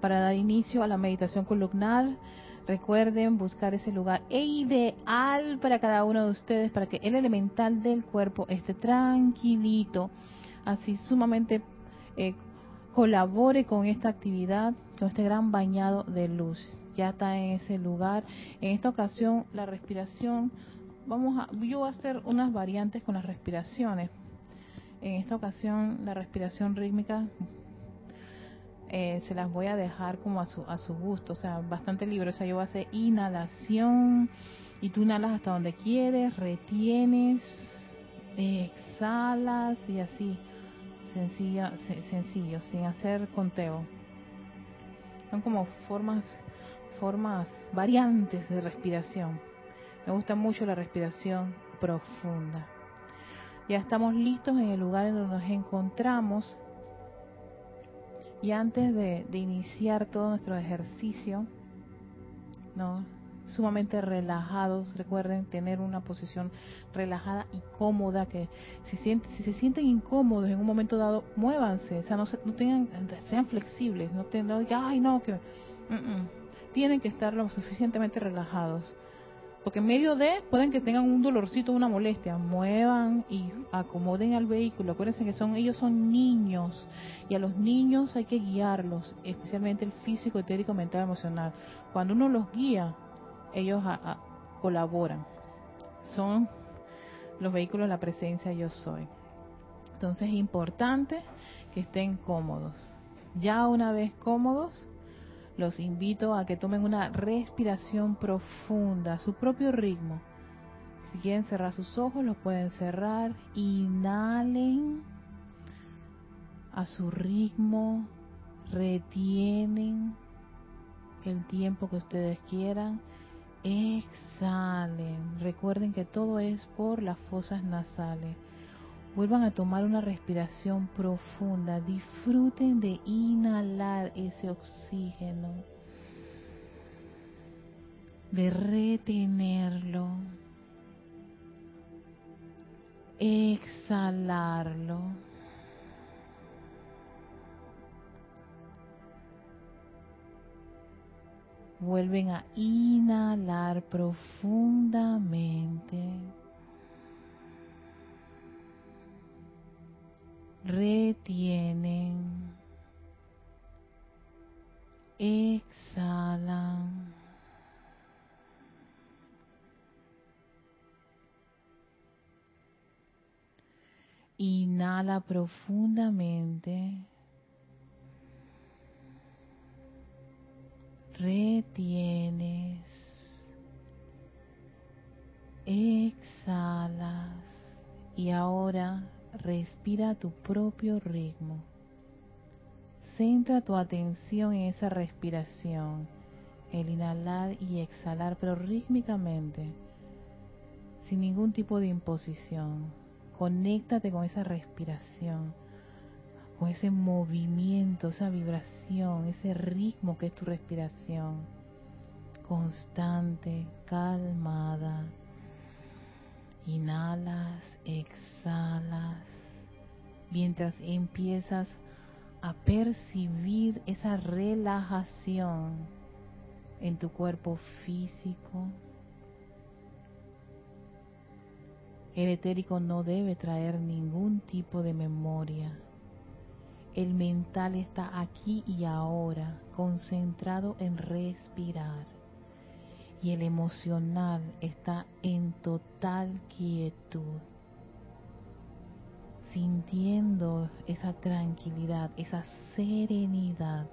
para dar inicio a la meditación columnar. Recuerden buscar ese lugar e ideal para cada uno de ustedes para que el elemental del cuerpo esté tranquilito, así sumamente eh, colabore con esta actividad, con este gran bañado de luz. Ya está en ese lugar. En esta ocasión la respiración, vamos a, yo voy a hacer unas variantes con las respiraciones. En esta ocasión la respiración rítmica eh, se las voy a dejar como a su, a su gusto, o sea, bastante libre. O sea, yo voy a hacer inhalación y tú inhalas hasta donde quieres, retienes, exhalas y así sencilla, sencillo, sin hacer conteo. Son como formas, formas variantes de respiración. Me gusta mucho la respiración profunda. Ya estamos listos en el lugar en donde nos encontramos. Y antes de, de iniciar todo nuestro ejercicio, ¿no? sumamente relajados. Recuerden tener una posición relajada y cómoda. Que si, si se sienten incómodos en un momento dado, muévanse. O sea, no, no tengan, sean flexibles. No tengan, ay, no, que. Tienen que estar lo suficientemente relajados. Porque en medio de, pueden que tengan un dolorcito, una molestia, muevan y acomoden al vehículo. Acuérdense que son ellos son niños y a los niños hay que guiarlos, especialmente el físico, etérico, mental, emocional. Cuando uno los guía, ellos colaboran. Son los vehículos la presencia yo soy. Entonces es importante que estén cómodos. Ya una vez cómodos, los invito a que tomen una respiración profunda, a su propio ritmo. Si quieren cerrar sus ojos, los pueden cerrar. Inhalen a su ritmo, retienen el tiempo que ustedes quieran Exhalen. Recuerden que todo es por las fosas nasales. Vuelvan a tomar una respiración profunda. Disfruten de inhalar ese oxígeno. De retenerlo. Exhalarlo. Vuelven a inhalar profundamente. Retienen. Exhalan. Inhala profundamente. retienes, exhalas y ahora respira a tu propio ritmo. Centra tu atención en esa respiración, el inhalar y exhalar, pero rítmicamente, sin ningún tipo de imposición. Conéctate con esa respiración con ese movimiento, esa vibración, ese ritmo que es tu respiración, constante, calmada. Inhalas, exhalas, mientras empiezas a percibir esa relajación en tu cuerpo físico. El etérico no debe traer ningún tipo de memoria el mental está aquí y ahora, concentrado en respirar. Y el emocional está en total quietud, sintiendo esa tranquilidad, esa serenidad.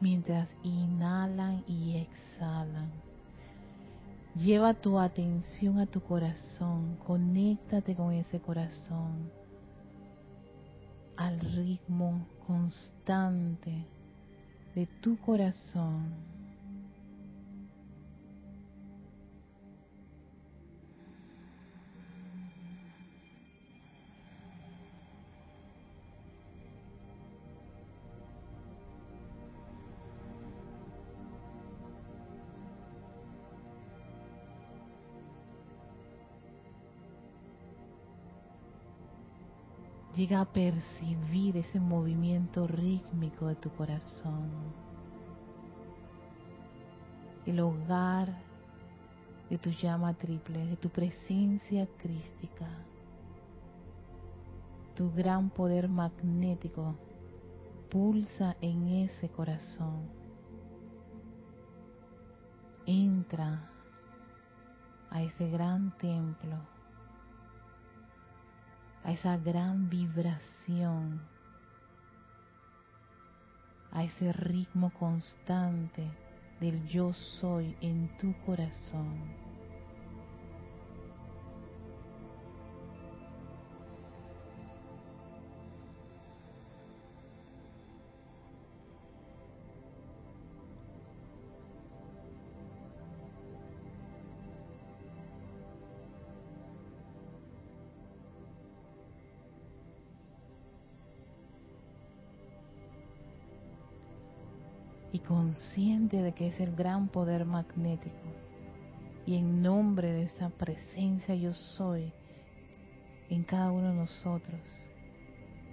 Mientras inhalan y exhalan. Lleva tu atención a tu corazón, conéctate con ese corazón al ritmo constante de tu corazón. Llega a percibir ese movimiento rítmico de tu corazón. El hogar de tu llama triple, de tu presencia crística, tu gran poder magnético pulsa en ese corazón. Entra a ese gran templo a esa gran vibración, a ese ritmo constante del yo soy en tu corazón. Consciente de que es el gran poder magnético. Y en nombre de esa presencia yo soy en cada uno de nosotros,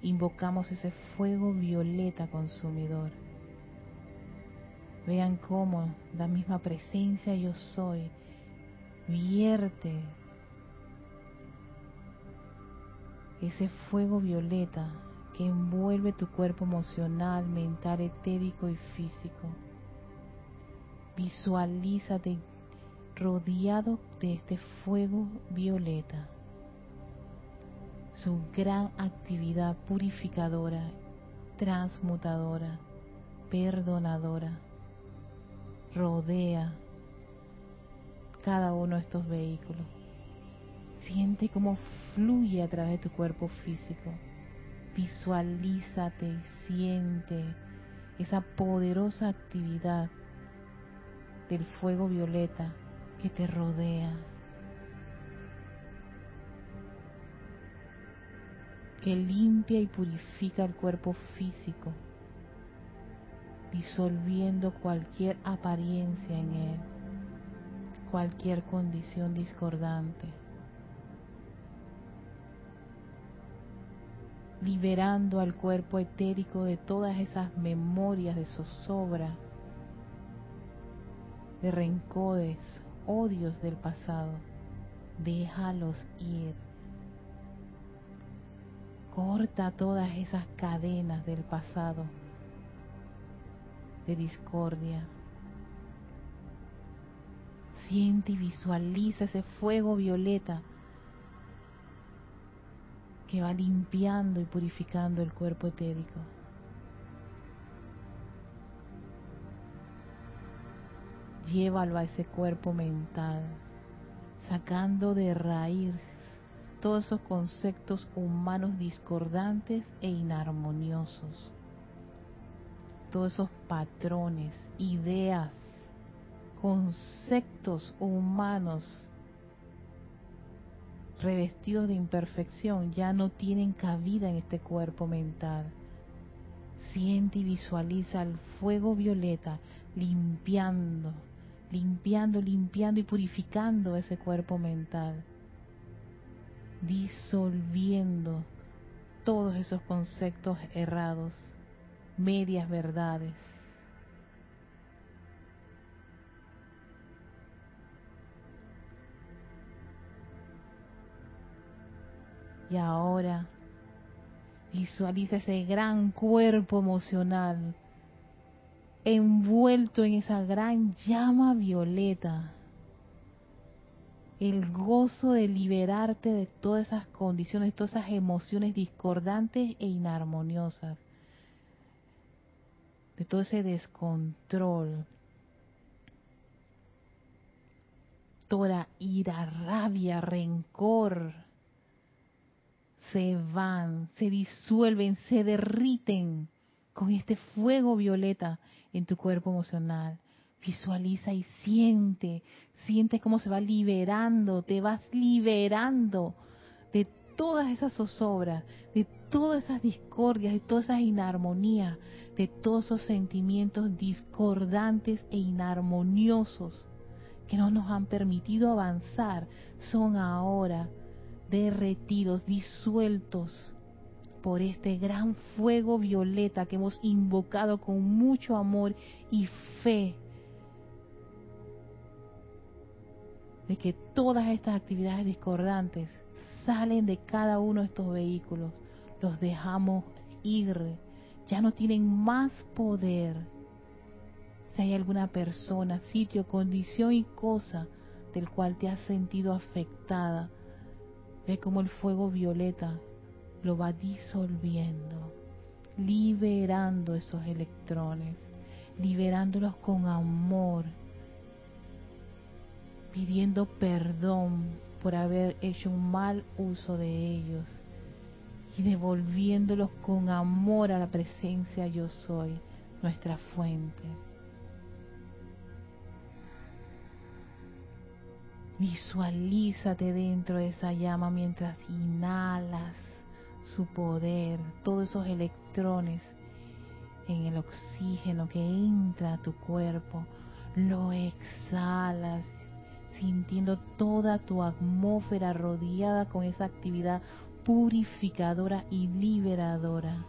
invocamos ese fuego violeta consumidor. Vean cómo la misma presencia yo soy vierte ese fuego violeta que envuelve tu cuerpo emocional, mental, etérico y físico. Visualízate rodeado de este fuego violeta. Su gran actividad purificadora, transmutadora, perdonadora, rodea cada uno de estos vehículos. Siente cómo fluye a través de tu cuerpo físico visualízate y siente esa poderosa actividad del fuego violeta que te rodea, que limpia y purifica el cuerpo físico, disolviendo cualquier apariencia en él, cualquier condición discordante. Liberando al cuerpo etérico de todas esas memorias de zozobra, de rencores, odios del pasado. Déjalos ir. Corta todas esas cadenas del pasado de discordia. Siente y visualiza ese fuego violeta que va limpiando y purificando el cuerpo etérico. Llévalo a ese cuerpo mental, sacando de raíz todos esos conceptos humanos discordantes e inarmoniosos, todos esos patrones, ideas, conceptos humanos revestidos de imperfección ya no tienen cabida en este cuerpo mental. Siente y visualiza el fuego violeta limpiando, limpiando, limpiando y purificando ese cuerpo mental, disolviendo todos esos conceptos errados, medias verdades Y ahora visualiza ese gran cuerpo emocional envuelto en esa gran llama violeta. El gozo de liberarte de todas esas condiciones, todas esas emociones discordantes e inarmoniosas. De todo ese descontrol. Toda ira, rabia, rencor se van, se disuelven, se derriten con este fuego violeta en tu cuerpo emocional. Visualiza y siente, siente cómo se va liberando, te vas liberando de todas esas zozobras, de todas esas discordias, de todas esas inarmonías, de todos esos sentimientos discordantes e inarmoniosos que no nos han permitido avanzar, son ahora derretidos, disueltos por este gran fuego violeta que hemos invocado con mucho amor y fe de que todas estas actividades discordantes salen de cada uno de estos vehículos, los dejamos ir, ya no tienen más poder. Si hay alguna persona, sitio, condición y cosa del cual te has sentido afectada, ve como el fuego violeta lo va disolviendo, liberando esos electrones, liberándolos con amor, pidiendo perdón por haber hecho un mal uso de ellos y devolviéndolos con amor a la presencia yo soy, nuestra fuente. Visualízate dentro de esa llama mientras inhalas su poder, todos esos electrones en el oxígeno que entra a tu cuerpo, lo exhalas sintiendo toda tu atmósfera rodeada con esa actividad purificadora y liberadora.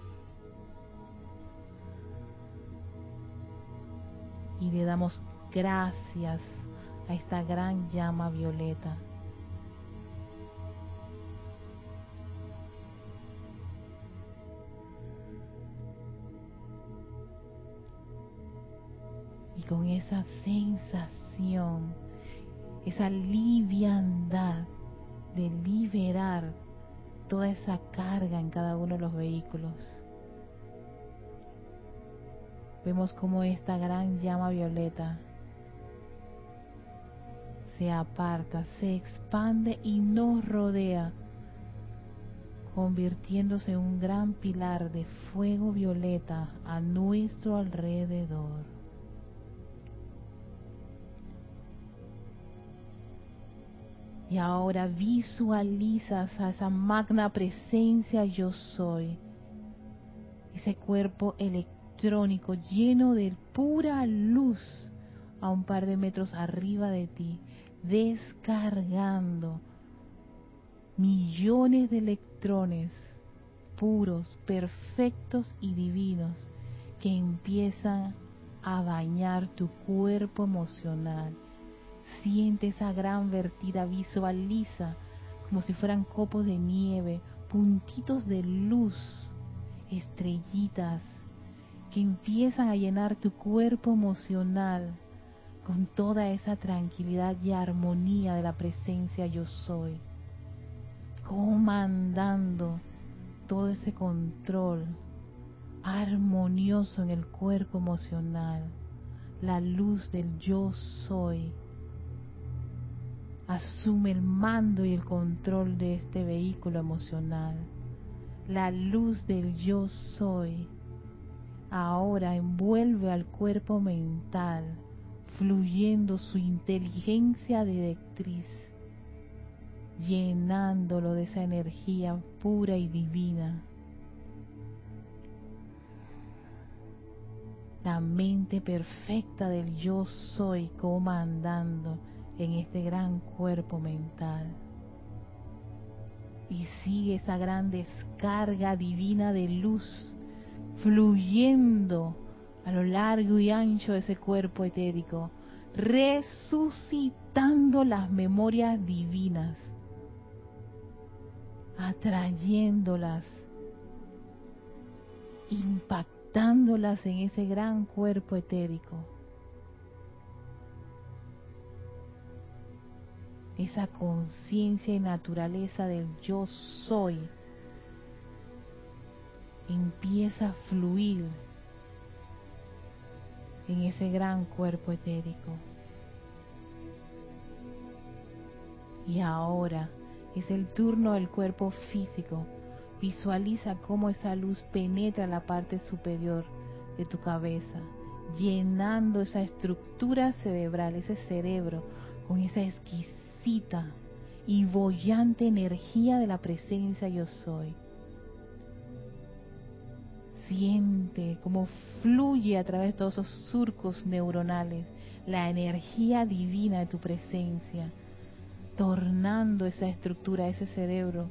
Y le damos gracias a esta gran llama violeta con esa sensación, esa liviandad de liberar toda esa carga en cada uno de los vehículos. Vemos como esta gran llama violeta se aparta, se expande y nos rodea, convirtiéndose en un gran pilar de fuego violeta a nuestro alrededor. Y ahora visualizas a esa magna presencia yo soy. Ese cuerpo electrónico lleno de pura luz a un par de metros arriba de ti, descargando millones de electrones puros, perfectos y divinos que empiezan a bañar tu cuerpo emocional. Siente esa gran vertida, visualiza como si fueran copos de nieve, puntitos de luz, estrellitas que empiezan a llenar tu cuerpo emocional con toda esa tranquilidad y armonía de la presencia yo soy, comandando todo ese control armonioso en el cuerpo emocional, la luz del yo soy asume el mando y el control de este vehículo emocional. La luz del yo soy ahora envuelve al cuerpo mental, fluyendo su inteligencia directriz, llenándolo de esa energía pura y divina. La mente perfecta del yo soy comandando en este gran cuerpo mental. Y sigue esa gran descarga divina de luz fluyendo a lo largo y ancho de ese cuerpo etérico, resucitando las memorias divinas, atrayéndolas, impactándolas en ese gran cuerpo etérico. Esa conciencia y naturaleza del yo soy empieza a fluir en ese gran cuerpo etérico. Y ahora es el turno del cuerpo físico. Visualiza cómo esa luz penetra la parte superior de tu cabeza, llenando esa estructura cerebral, ese cerebro, con esa exquisita y bollante energía de la presencia yo soy. Siente cómo fluye a través de todos esos surcos neuronales la energía divina de tu presencia, tornando esa estructura, ese cerebro,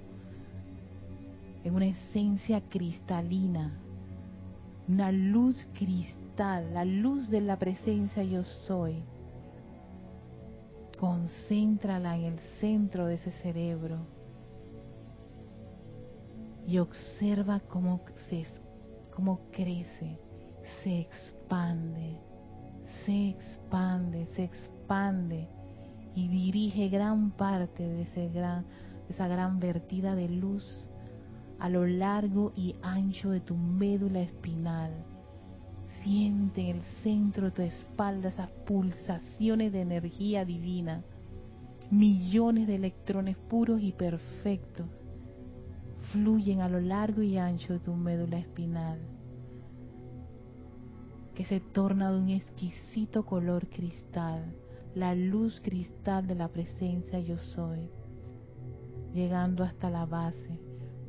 en una esencia cristalina, una luz cristal, la luz de la presencia yo soy. Concéntrala en el centro de ese cerebro y observa cómo, se, cómo crece, se expande, se expande, se expande y dirige gran parte de, ese gran, esa gran vertida de luz a lo largo y ancho de tu médula espinal. Siente en el centro de tu espalda esas pulsaciones de energía divina, millones de electrones puros y perfectos fluyen a lo largo y ancho de tu médula espinal, que se torna de un exquisito color cristal, la luz cristal de la presencia yo soy, llegando hasta la base,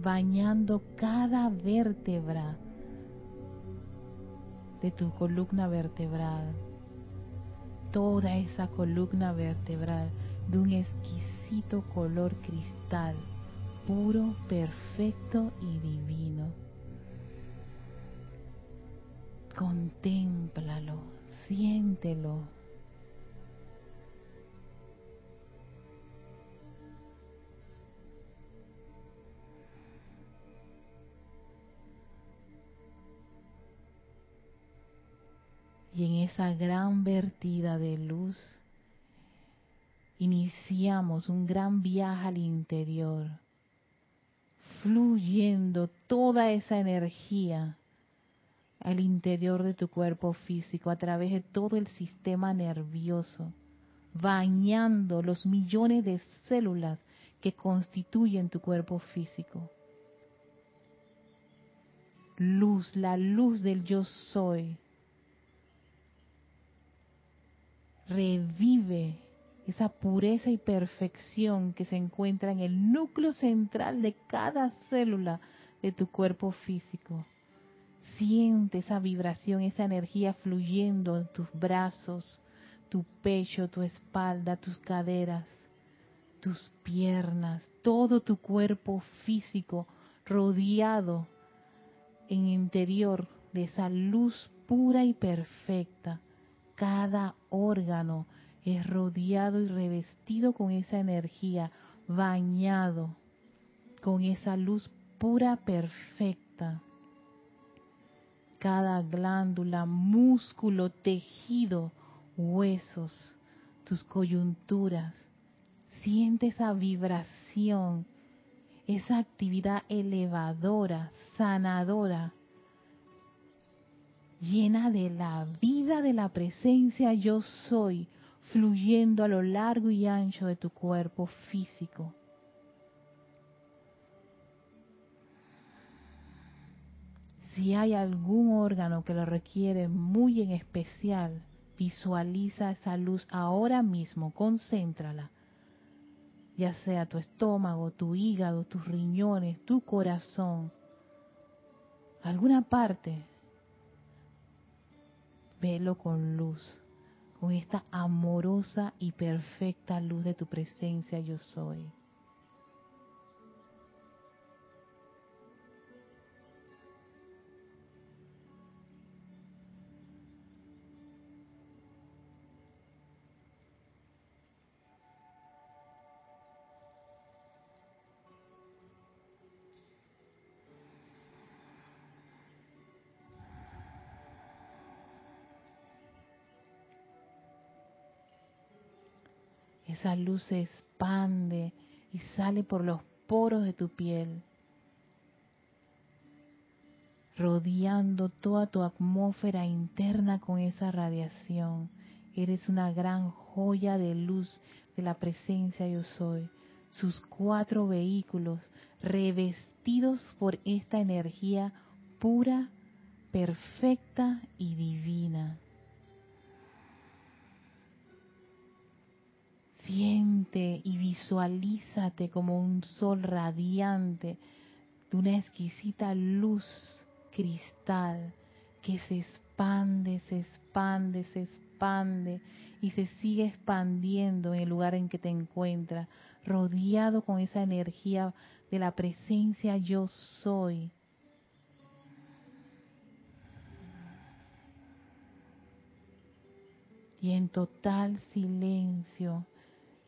bañando cada vértebra de tu columna vertebral, toda esa columna vertebral de un exquisito color cristal puro, perfecto y divino. Contémplalo, siéntelo. Y en esa gran vertida de luz iniciamos un gran viaje al interior fluyendo toda esa energía al interior de tu cuerpo físico, a través de todo el sistema nervioso, bañando los millones de células que constituyen tu cuerpo físico. Luz, la luz del yo soy, revive esa pureza y perfección que se encuentra en el núcleo central de cada célula de tu cuerpo físico. Siente esa vibración, esa energía fluyendo en tus brazos, tu pecho, tu espalda, tus caderas, tus piernas, todo tu cuerpo físico rodeado en interior de esa luz pura y perfecta. Cada órgano, es rodeado y revestido con esa energía, bañado con esa luz pura perfecta. Cada glándula, músculo, tejido, huesos, tus coyunturas, siente esa vibración, esa actividad elevadora, sanadora, llena de la vida de la presencia yo soy, fluyendo a lo largo y ancho de tu cuerpo físico. Si hay algún órgano que lo requiere muy en especial, visualiza esa luz ahora mismo, concéntrala. Ya sea tu estómago, tu hígado, tus riñones, tu corazón, alguna parte, velo con luz con esta amorosa y perfecta luz de tu presencia yo soy. Esa luz se expande y sale por los poros de tu piel, rodeando toda tu atmósfera interna con esa radiación. Eres una gran joya de luz de la presencia yo soy. Sus cuatro vehículos revestidos por esta energía pura, perfecta y divina. Siente y visualízate como un sol radiante de una exquisita luz cristal que se expande, se expande, se expande y se sigue expandiendo en el lugar en que te encuentras, rodeado con esa energía de la presencia yo soy. Y en total silencio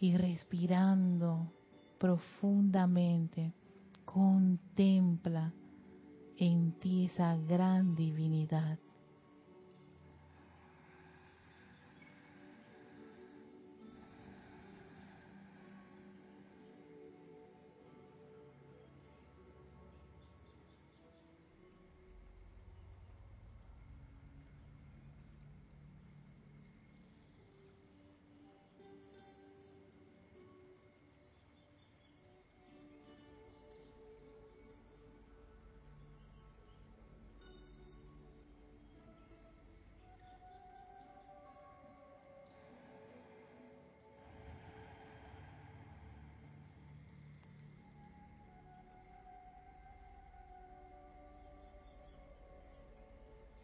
y respirando profundamente, contempla en ti esa gran divinidad.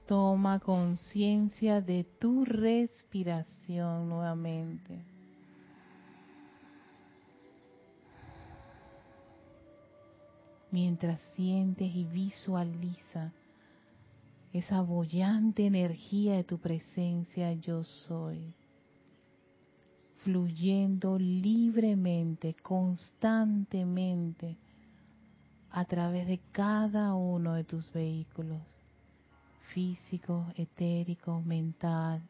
Toma conciencia de tu respiración nuevamente. Mientras sientes y visualiza esa bollante energía de tu presencia yo soy, fluyendo libremente, constantemente a través de cada uno de tus vehículos físico, etérico, mental,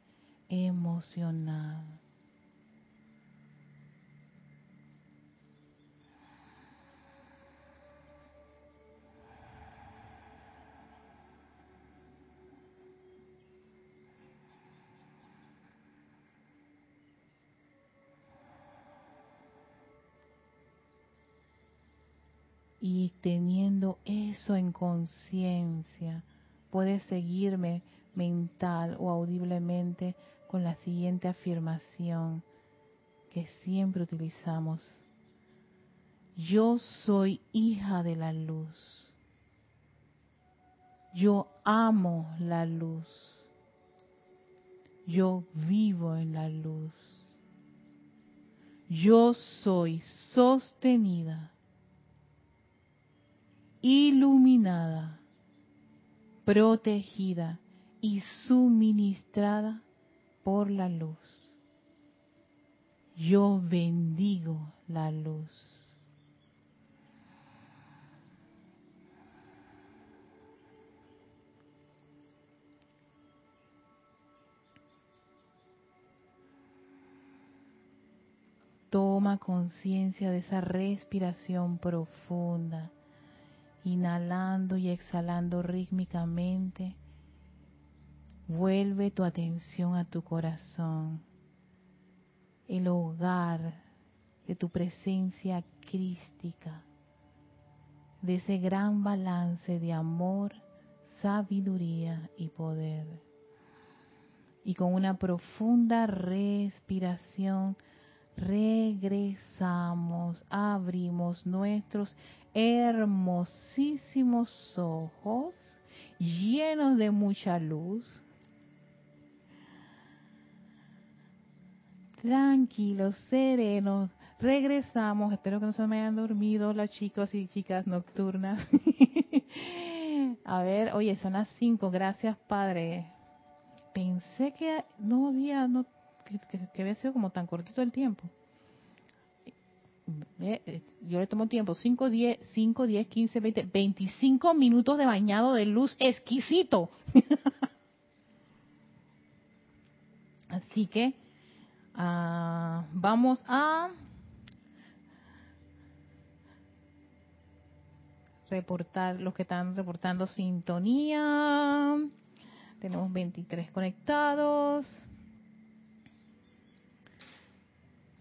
emocional. Y teniendo eso en conciencia, puedes seguirme mental o audiblemente con la siguiente afirmación que siempre utilizamos. Yo soy hija de la luz. Yo amo la luz. Yo vivo en la luz. Yo soy sostenida, iluminada protegida y suministrada por la luz. Yo bendigo la luz. Toma conciencia de esa respiración profunda inhalando y exhalando rítmicamente, vuelve tu atención a tu corazón, el hogar de tu presencia crística, de ese gran balance de amor, sabiduría y poder. Y con una profunda respiración, regresamos, abrimos nuestros hermosísimos ojos llenos de mucha luz. Tranquilos, serenos. Regresamos. Espero que no se me hayan dormido las chicos y chicas nocturnas. A ver, oye, son las cinco. Gracias, Padre. Pensé que no había, no, que había sido como tan cortito el tiempo. Eh, yo le tomo tiempo, 5, 10, 5, 10, 15, 20, 25 minutos de bañado de luz exquisito. Así que uh, vamos a reportar los que están reportando sintonía. Tenemos 23 conectados.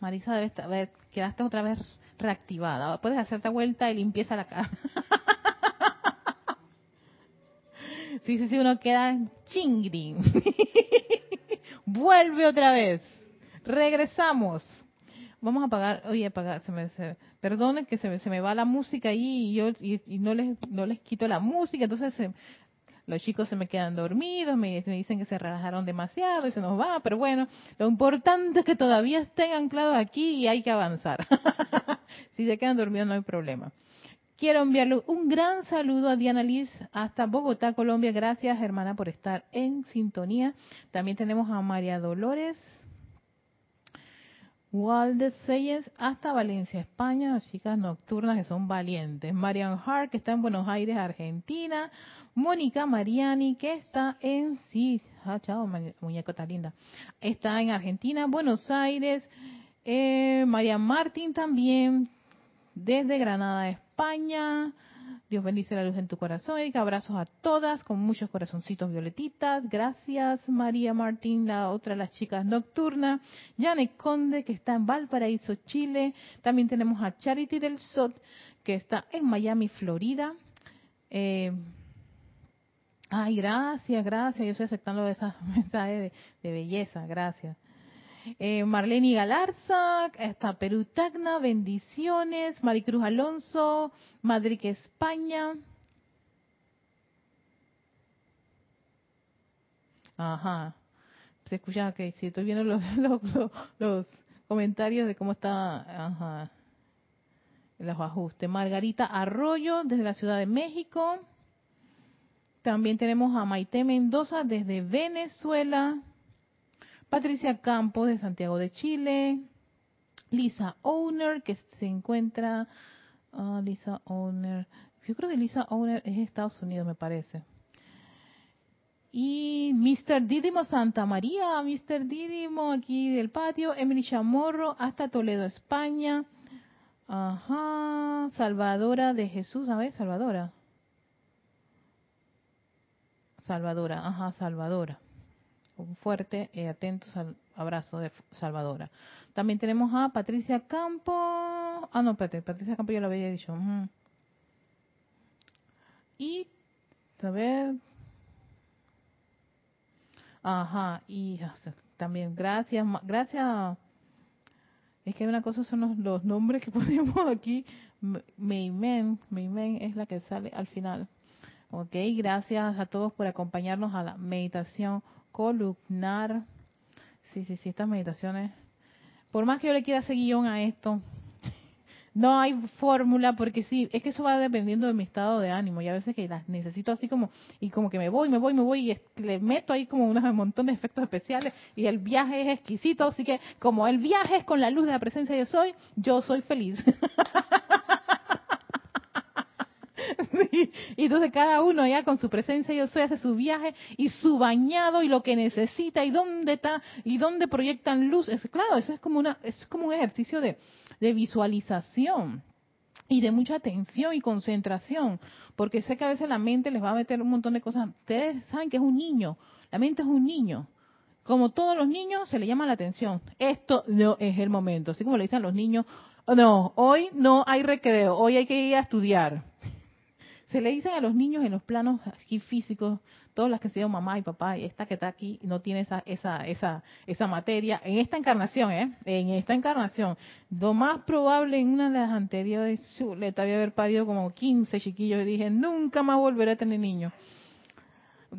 Marisa debe estar, quedaste otra vez reactivada. Puedes hacerte vuelta y limpieza la cara. sí, sí, sí, uno queda chingri. Vuelve otra vez. Regresamos. Vamos a apagar, oye, apagar, se se, que se me, se me va la música ahí y yo y, no les no les quito la música, entonces los chicos se me quedan dormidos, me, dicen que se relajaron demasiado y se nos va, pero bueno, lo importante es que todavía estén anclados aquí y hay que avanzar. si se quedan dormidos no hay problema. Quiero enviarle un gran saludo a Diana Liz hasta Bogotá, Colombia. Gracias, hermana, por estar en sintonía. También tenemos a María Dolores Waldes Seyes hasta Valencia, España, chicas nocturnas que son valientes. Marian Hart, que está en Buenos Aires, Argentina. Mónica Mariani, que está en, sí, ah, chao, muñeco está linda. Está en Argentina, Buenos Aires. Eh, María Martín también, desde Granada, España. Dios bendice la luz en tu corazón. Erika, abrazos a todas con muchos corazoncitos violetitas. Gracias, María Martín, la otra las chicas nocturnas. Janet Conde, que está en Valparaíso, Chile. También tenemos a Charity del Sot, que está en Miami, Florida. Eh, ay, gracias, gracias. Yo estoy aceptando esas mensajes de belleza. Gracias. Eh, Marlene Galarza, está Perú Tacna, bendiciones. Maricruz Alonso, Madrid, España. Ajá. Se escucha que si estoy viendo los, los, comentarios de cómo está ajá, los ajustes. Margarita Arroyo, desde la Ciudad de México. También tenemos a Maite Mendoza desde Venezuela. Patricia Campos de Santiago de Chile, Lisa Owner que se encuentra, ah, Lisa Owner, yo creo que Lisa Owner es Estados Unidos me parece. Y Mr. Didimo Santa María, Mr. Didimo aquí del patio, Emily Chamorro hasta Toledo, España. Ajá, Salvadora de Jesús, a ver, Salvadora. Salvadora, ajá, Salvadora. Fuerte y atento abrazo de Salvadora. También tenemos a Patricia Campo. Ah, no, espérate, Patricia Campo ya lo había dicho. Y, a ver. Ajá, y también gracias, gracias. Es que una cosa son los, nombres que ponemos aquí. Meimen, Meimen es la que sale al final. Ok, gracias a todos por acompañarnos a la meditación columnar. Sí, sí, sí, estas meditaciones. Por más que yo le quiera hacer guion a esto, no hay fórmula porque sí, es que eso va dependiendo de mi estado de ánimo y a veces que las necesito así como y como que me voy, me voy, me voy y le meto ahí como un montón de efectos especiales y el viaje es exquisito, así que como el viaje es con la luz de la presencia yo soy, yo soy feliz. Y entonces cada uno ya con su presencia yo soy hace su viaje y su bañado y lo que necesita y dónde está y dónde proyectan luz. Claro, eso es como una es como un ejercicio de, de visualización y de mucha atención y concentración, porque sé que a veces la mente les va a meter un montón de cosas. Ustedes saben que es un niño, la mente es un niño. Como todos los niños, se le llama la atención. Esto no es el momento. Así como le dicen los niños, no, hoy no hay recreo, hoy hay que ir a estudiar se le dicen a los niños en los planos aquí físicos, todas las que han sido mamá y papá, y esta que está aquí no tiene esa, esa, esa, esa materia, en esta encarnación, ¿eh? En esta encarnación. Lo más probable en una de las anteriores, le había haber parido como 15 chiquillos y dije, nunca más volveré a tener niños.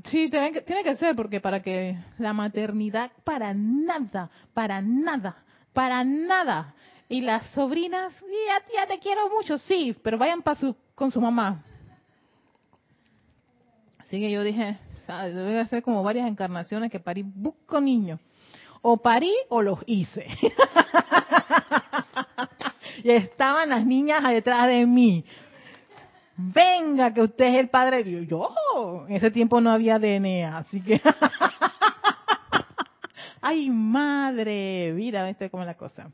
Sí, tiene que, tiene que ser, porque para que la maternidad, para nada, para nada, para nada. Y las sobrinas, ya, ya te quiero mucho, sí, pero vayan para su, con su mamá Así que yo dije, debe hacer como varias encarnaciones que parí, busco niños. O parí o los hice. y estaban las niñas detrás de mí. Venga, que usted es el padre. yo, en ese tiempo no había DNA, así que... Ay, madre, mira, este como la cosa.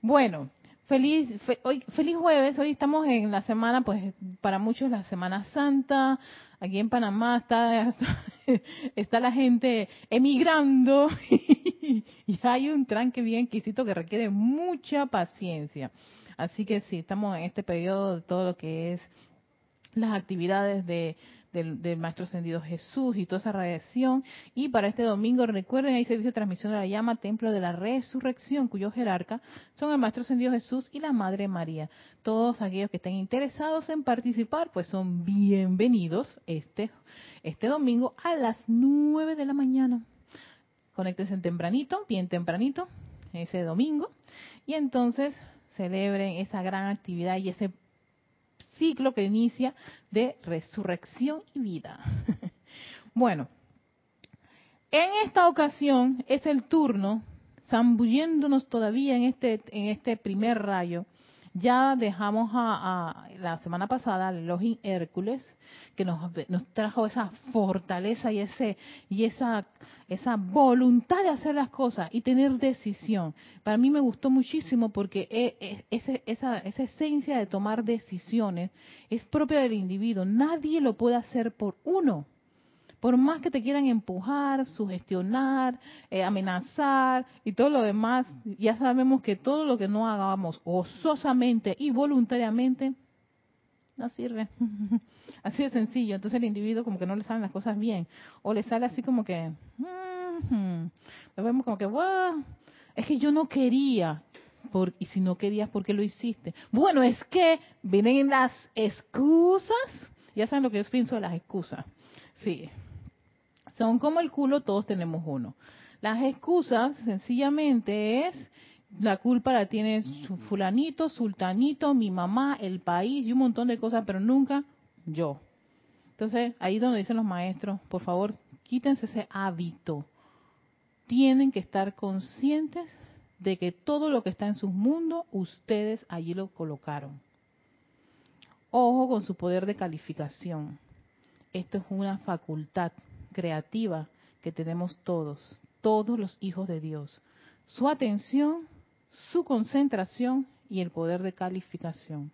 Bueno, feliz, hoy, feliz jueves. Hoy estamos en la semana, pues para muchos la Semana Santa. Aquí en Panamá está, está, la gente emigrando y hay un tranque bien exquisito que requiere mucha paciencia. Así que sí, estamos en este periodo de todo lo que es las actividades de, del, Maestro Ascendido Jesús y toda esa radiación. Y para este domingo, recuerden, hay servicio de transmisión de la llama, Templo de la Resurrección, cuyo jerarca son el Maestro Ascendido Jesús y la Madre María. Todos aquellos que estén interesados en participar, pues son bienvenidos este, este domingo a las 9 de la mañana. Conéctense tempranito, bien tempranito, ese domingo. Y entonces celebren esa gran actividad y ese ciclo que inicia de resurrección y vida. bueno, en esta ocasión es el turno, zambulléndonos todavía en este, en este primer rayo, ya dejamos a, la semana pasada al Hércules, que nos, nos, trajo esa fortaleza y ese y esa esa voluntad de hacer las cosas y tener decisión. Para mí me gustó muchísimo porque e, e, esa, esa esencia de tomar decisiones es propia del individuo. Nadie lo puede hacer por uno. Por más que te quieran empujar, sugestionar, eh, amenazar y todo lo demás, ya sabemos que todo lo que no hagamos gozosamente y voluntariamente no sirve. así de sencillo. Entonces el individuo como que no le salen las cosas bien. O le sale así como que... lo vemos como que... es que yo no quería. Y si no querías, ¿por qué lo hiciste? Bueno, es que vienen las excusas. Ya saben lo que yo pienso de las excusas. Sí, son como el culo, todos tenemos uno. Las excusas sencillamente es la culpa la tiene su fulanito, sultanito, mi mamá, el país y un montón de cosas, pero nunca yo. Entonces, ahí donde dicen los maestros, por favor, quítense ese hábito. Tienen que estar conscientes de que todo lo que está en sus mundos, ustedes allí lo colocaron. Ojo con su poder de calificación. Esto es una facultad creativa que tenemos todos, todos los hijos de Dios. Su atención, su concentración y el poder de calificación.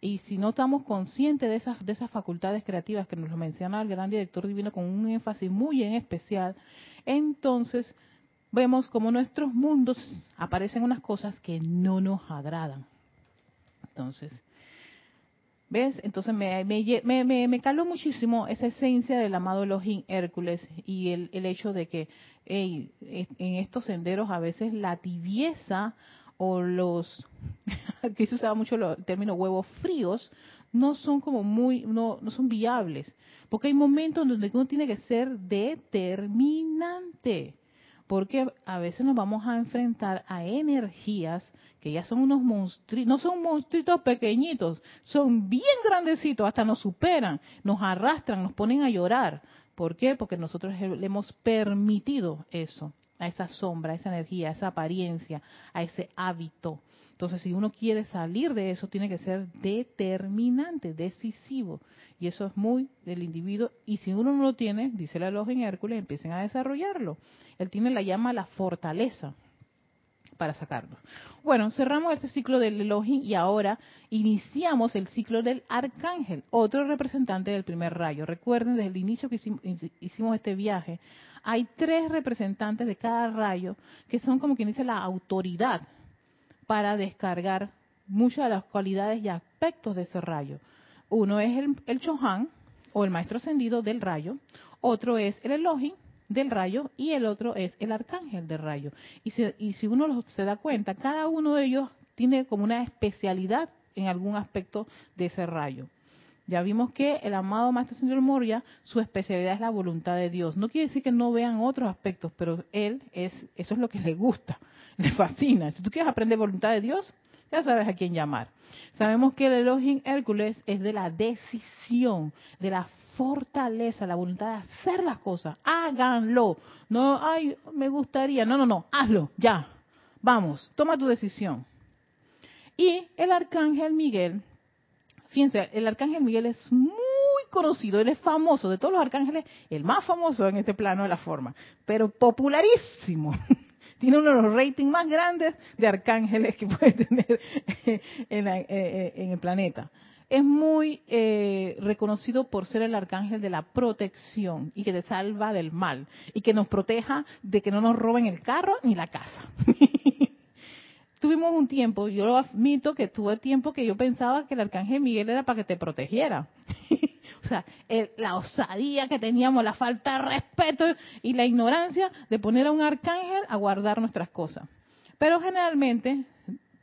Y si no estamos conscientes de esas, de esas facultades creativas que nos lo menciona el gran director divino con un énfasis muy en especial, entonces vemos como nuestros mundos aparecen unas cosas que no nos agradan. Entonces, ¿Ves? Entonces me, me, me, caló muchísimo esa esencia del amado Elohim Hércules y el, el hecho de que en estos senderos a veces la tibieza o los, aquí se usaba mucho el término huevos fríos, no son como muy, no, no son viables, porque hay momentos donde uno tiene que ser determinante, porque a veces nos vamos a enfrentar a energías que ya son unos monstruos, no son monstruitos pequeñitos, son bien grandecitos, hasta nos superan, nos arrastran, nos ponen a llorar. ¿Por qué? Porque nosotros le hemos permitido eso, a esa sombra, a esa energía, a esa apariencia, a ese hábito. Entonces, si uno quiere salir de eso, tiene que ser determinante, decisivo. Y eso es muy del individuo. Y si uno no lo tiene, dice la logia en Hércules, empiecen a desarrollarlo. Él tiene la llama la fortaleza para sacarlos. Bueno, cerramos este ciclo del Elohim y ahora iniciamos el ciclo del Arcángel, otro representante del primer rayo. Recuerden, desde el inicio que hicimos este viaje, hay tres representantes de cada rayo que son como quien dice la autoridad para descargar muchas de las cualidades y aspectos de ese rayo. Uno es el, el Chohan, o el maestro ascendido del rayo, otro es el Elohim, del rayo y el otro es el arcángel del rayo. Y, si uno se da cuenta, cada uno de ellos tiene como una especialidad en algún aspecto de ese rayo. Ya vimos que el amado Maestro Señor Moria, su especialidad es la voluntad de Dios. No quiere decir que no vean otros aspectos, pero él es, eso es lo que le gusta, le fascina. Si tú quieres aprender voluntad de Dios, ya sabes a quién llamar. Sabemos que el Elohim Hércules es de la decisión, de la fortaleza, la voluntad de hacer las cosas. Háganlo. No, ay, me gustaría. No, no, no, hazlo, ya. Vamos, toma tu decisión. Y el arcángel Miguel, fíjense, el arcángel Miguel es muy conocido, él es famoso, de todos los arcángeles, el más famoso en este plano de la forma, pero popularísimo. Tiene uno de los ratings más grandes de arcángeles que puede tener en, eh, eh, en el planeta es muy eh, reconocido por ser el arcángel de la protección y que te salva del mal y que nos proteja de que no nos roben el carro ni la casa. Tuvimos un tiempo, yo lo admito que tuve tiempo que yo pensaba que el arcángel Miguel era para que te protegiera. o sea, la osadía que teníamos, la falta de respeto y la ignorancia de poner a un arcángel a guardar nuestras cosas. Pero generalmente,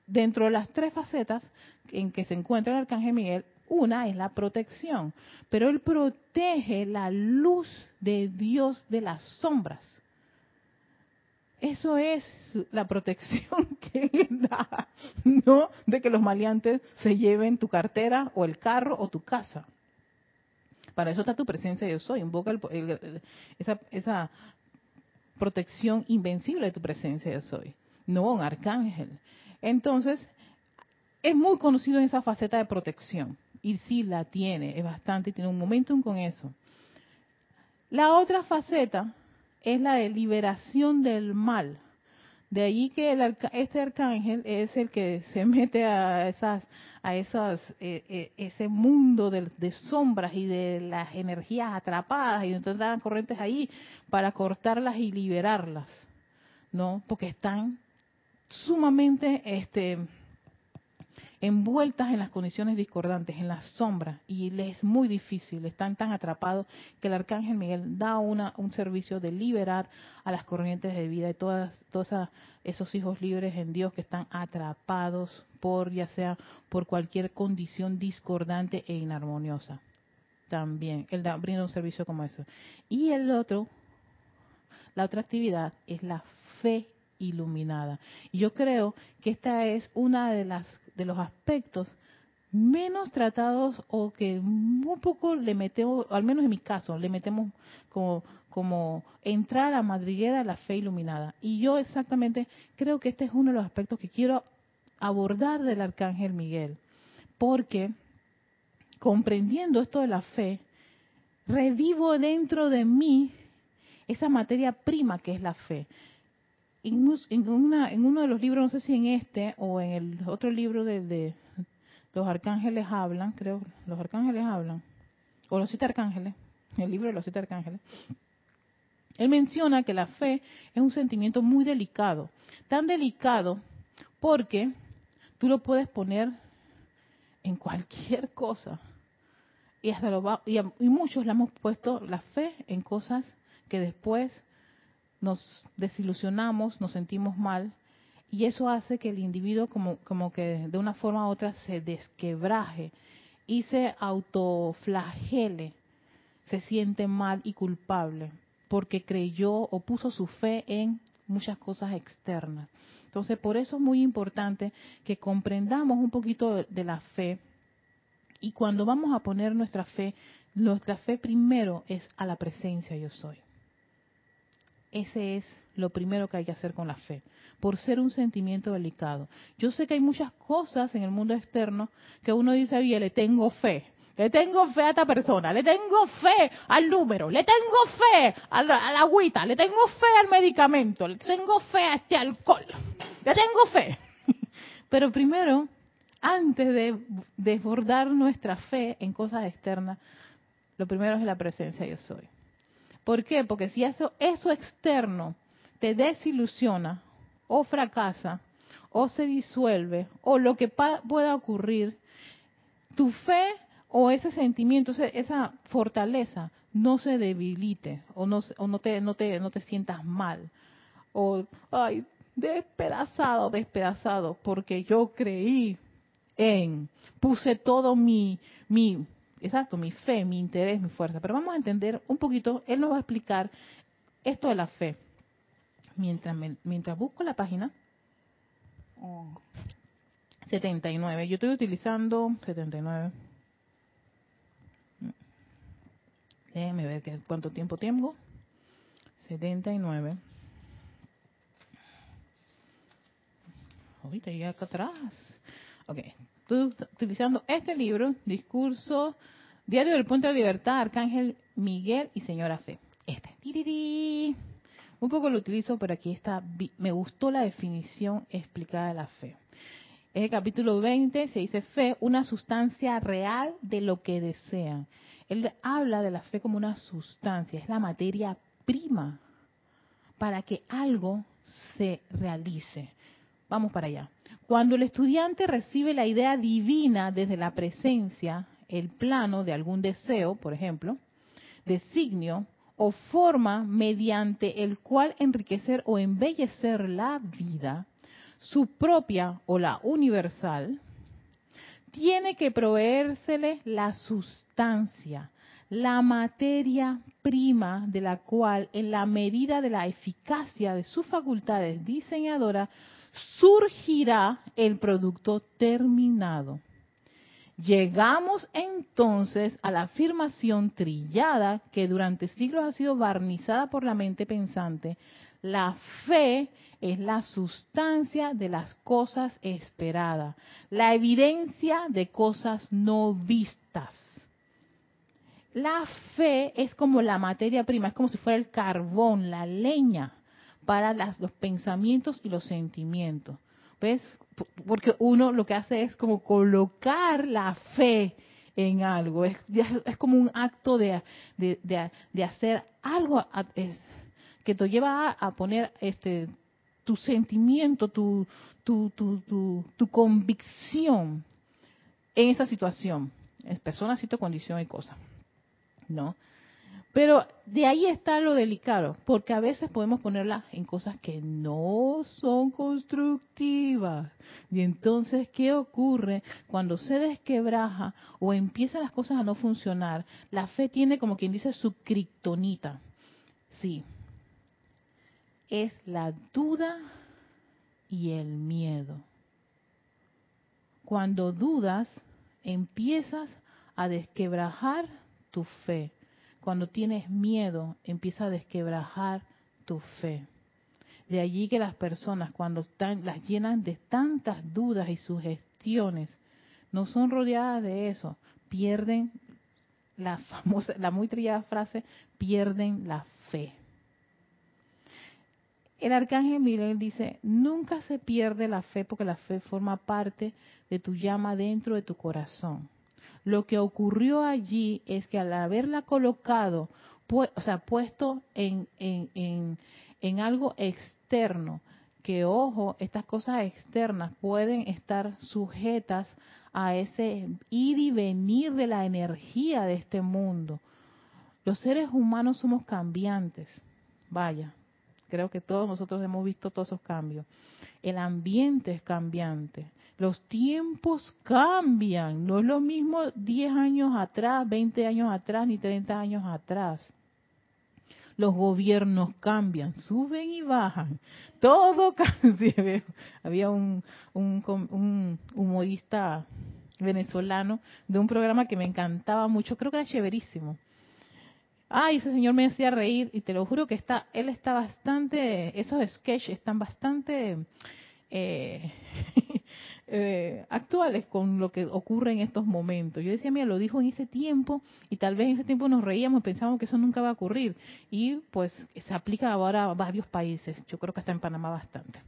dentro de las tres facetas en que se encuentra el arcángel Miguel, una es la protección, pero él protege la luz de Dios de las sombras. Eso es la protección que él da, no de que los maleantes se lleven tu cartera o el carro o tu casa. Para eso está tu presencia yo soy. Invoca esa, esa protección invencible de tu presencia yo soy. No un arcángel. Entonces, es muy conocido en esa faceta de protección. Y sí la tiene, es bastante, tiene un momentum con eso. La otra faceta es la de liberación del mal. De ahí que este arcángel es el que se mete a esas, a esas, eh, eh, ese mundo de, de, sombras y de las energías atrapadas y entonces dan corrientes ahí para cortarlas y liberarlas, ¿no? Porque están sumamente, este, envueltas en las condiciones discordantes, en las sombras, y les es muy difícil, están tan atrapados que el arcángel Miguel da una, un servicio de liberar a las corrientes de vida y todas, todos esos hijos libres en Dios que están atrapados por, ya sea por cualquier condición discordante e inarmoniosa. También, él da, brinda un servicio como eso. Y el otro, la otra actividad es la fe iluminada. Y yo creo que esta es una de las de los aspectos menos tratados o que un poco le metemos, al menos en mi caso, le metemos como, como entrar a la madriguera de la fe iluminada. Y yo exactamente creo que este es uno de los aspectos que quiero abordar del Arcángel Miguel, porque comprendiendo esto de la fe, revivo dentro de mí esa materia prima que es la fe en, una, en uno de los libros, no sé si en este o en el otro libro de, los arcángeles hablan, creo, los arcángeles hablan, o los siete arcángeles, el libro de los siete arcángeles, él menciona que la fe es un sentimiento muy delicado, tan delicado porque tú lo puedes poner en cualquier cosa. Y hasta lo y, y muchos le hemos puesto la fe en cosas que después nos desilusionamos, nos sentimos mal, y eso hace que el individuo como, como que de una forma u otra se desquebraje y se autoflagele, se siente mal y culpable, porque creyó o puso su fe en muchas cosas externas. Entonces, por eso es muy importante que comprendamos un poquito de la fe y cuando vamos a poner nuestra fe, nuestra fe primero es a la presencia yo soy. Ese es lo primero que hay que hacer con la fe, por ser un sentimiento delicado. Yo sé que hay muchas cosas en el mundo externo que uno dice, oye, le tengo fe, le tengo fe a esta persona, le tengo fe al número, le tengo fe a la, agüita, le tengo fe al medicamento, le tengo fe a este alcohol, le tengo fe. Pero primero, antes de desbordar nuestra fe en cosas externas, lo primero es la presencia yo soy. ¿Por qué? Porque si eso, eso externo te desilusiona o fracasa o se disuelve o lo que pueda ocurrir, tu fe o ese sentimiento, esa fortaleza no se debilite o no, o no, te, no, te, no te sientas mal o, ay, despedazado, despedazado, porque yo creí en, puse todo mi, mi, exacto, mi fe, mi interés, mi fuerza. Pero vamos a entender un poquito, él nos va a explicar esto de la fe. Mientras, mientras busco la página 79, yo estoy utilizando 79. Déjenme ver que, cuánto tiempo tengo. 79. Ahorita ya acá atrás. Ok, Estoy utilizando este libro, Discurso Diario del Puente de Libertad, Arcángel Miguel y Señora Fe. Este. Un poco lo utilizo, pero aquí está. Me gustó la definición explicada de la fe. En el capítulo 20 se dice fe, una sustancia real de lo que desean. Él habla de la fe como una sustancia, es la materia prima para que algo se realice. Vamos para allá. Cuando el estudiante recibe la idea divina desde la presencia, el plano de algún deseo, por ejemplo, designio o forma mediante el cual enriquecer o embellecer la vida, su propia o la universal, tiene que proveérsele la sustancia, la materia prima de la cual, en la medida de la eficacia de sus facultades diseñadoras, surgirá el producto terminado. Llegamos entonces a la afirmación trillada que durante siglos ha sido barnizada por la mente pensante. La fe es la sustancia de las cosas esperadas, la evidencia de cosas no vistas. La fe es como la materia prima, es como si fuera el carbón, la leña para los pensamientos y los sentimientos. ¿Ves? Porque uno lo que hace es como colocar la fe en algo. Es, es como un acto de, de, hacer algo que te lleva a, poner este tu sentimiento, tu, tu, tu, tu, convicción en esa situación. Es persona, sitio, condición y cosa. ¿No? Pero de ahí está lo delicado, porque a veces podemos ponerla en cosas que no son constructivas. Y entonces, ¿qué ocurre cuando se desquebraja o empiezan las cosas a no funcionar? La fe tiene como quien dice su criptonita. Sí. Es la duda y el miedo. Cuando dudas, empiezas a desquebrajar tu fe cuando tienes miedo, empieza a desquebrajar tu fe. De allí que las personas cuando están, las llenan de tantas dudas y sugestiones, no son rodeadas de eso, pierden la famosa, la muy trillada frase, pierden la fe. El arcángel Miguel dice, nunca se pierde la fe porque la fe forma parte de tu llama dentro de tu corazón. Lo que ocurrió allí es que al haberla colocado, o sea, puesto en, en, en, algo externo, que ojo, estas cosas externas pueden estar sujetas a ese ir y venir de la energía de este mundo. Los seres humanos somos cambiantes. Vaya, creo que todos nosotros hemos visto todos esos cambios. El ambiente es cambiante. Los tiempos cambian, no es lo mismo 10 años atrás, 20 años atrás, ni 30 años atrás. Los gobiernos cambian, suben y bajan. Todo cambia. Había un, un, humorista venezolano de un programa que me encantaba mucho, creo que era chéverísimo. Ay, ese señor me hacía reír y te lo juro que está, él está bastante, esos sketches están bastante eh, eh, actuales con lo que ocurre en estos momentos. Yo decía, mira, lo dijo en ese tiempo y tal vez en ese tiempo nos reíamos, pensábamos que eso nunca va a ocurrir. Y pues se aplica ahora a varios países, yo creo que hasta en Panamá bastante.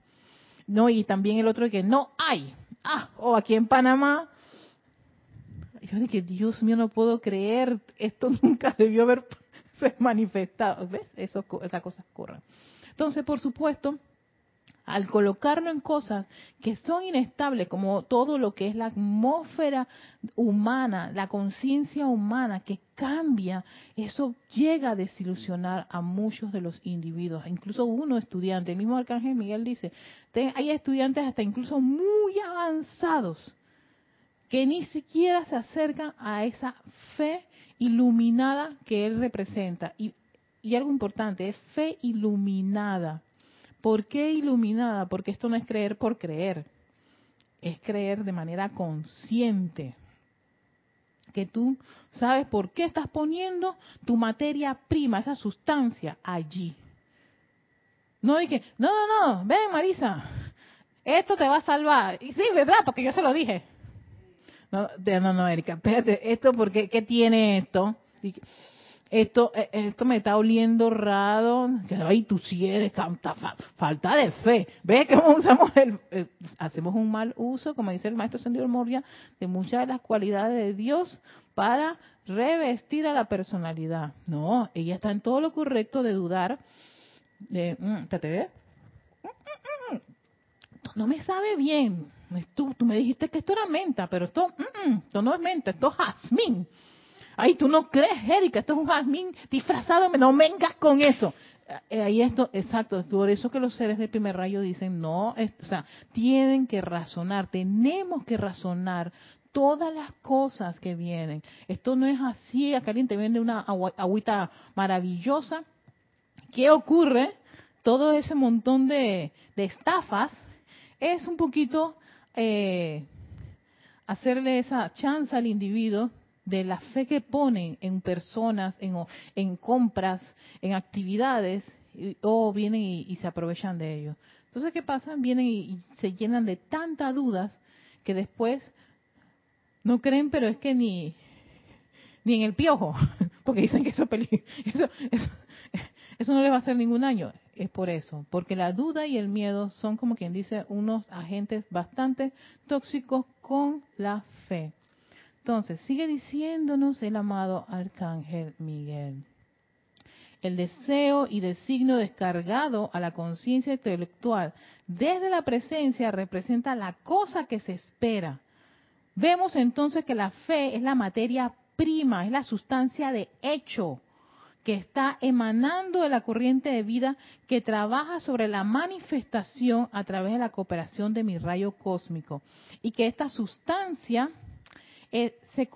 No, y también el otro que no hay. Ah, o aquí en Panamá. Yo dije, Dios mío, no puedo creer, esto nunca debió haber manifestado. ¿Ves? Esas cosas ocurren. Entonces, por supuesto, al colocarlo en cosas que son inestables, como todo lo que es la atmósfera humana, la conciencia humana que cambia, eso llega a desilusionar a muchos de los individuos, incluso uno estudiante. El mismo Arcángel Miguel dice, hay estudiantes hasta incluso muy avanzados que ni siquiera se acercan a esa fe iluminada que él representa. Y, y algo importante, es fe iluminada ¿Por qué iluminada? Porque esto no es creer por creer, es creer de manera consciente. Que tú sabes por qué estás poniendo tu materia prima, esa sustancia allí. No dije, no, no, no, ven Marisa, esto te va a salvar. Y sí, ¿verdad? Porque yo se lo dije. No, no, no, Erika, espérate, esto, porque ¿qué tiene esto? Esto eh, esto me está oliendo raro, que ay, tú sí eres falta de fe. ¿Ves que usamos el, hacemos un mal uso, como dice el maestro Sendido Moria, de muchas de las cualidades de Dios para revestir a la personalidad? No, ella está en todo lo correcto de dudar de, mm, ¿te, te ¿Dónde no me sabe bien. Tú, tú me dijiste que esto era menta, pero esto, mm, mm, esto no es menta, esto es jazmín. Ay, tú no crees, Erika, esto es un jazmín disfrazado, no vengas con eso. Eh, ahí esto, exacto, por eso que los seres del primer rayo dicen, no, o sea, tienen que razonar, tenemos que razonar todas las cosas que vienen. Esto no es así, acá alguien te una agüita maravillosa. ¿Qué ocurre? Todo ese montón de, estafas es un poquito eh, hacerle esa chance al individuo de la fe que ponen en personas, en, en compras, en actividades, o vienen y, se aprovechan de ello. Entonces, ¿qué pasa? Vienen y, se llenan de tantas dudas que después no creen, pero es que ni, ni en el piojo, porque dicen que eso, eso, eso, eso no les va a hacer ningún daño. Es por eso, porque la duda y el miedo son, como quien dice, unos agentes bastante tóxicos con la fe. Entonces, sigue diciéndonos el amado Arcángel Miguel. El deseo y designio descargado a la conciencia intelectual desde la presencia representa la cosa que se espera. Vemos entonces que la fe es la materia prima, es la sustancia de hecho que está emanando de la corriente de vida que trabaja sobre la manifestación a través de la cooperación de mi rayo cósmico. Y que esta sustancia eh, se,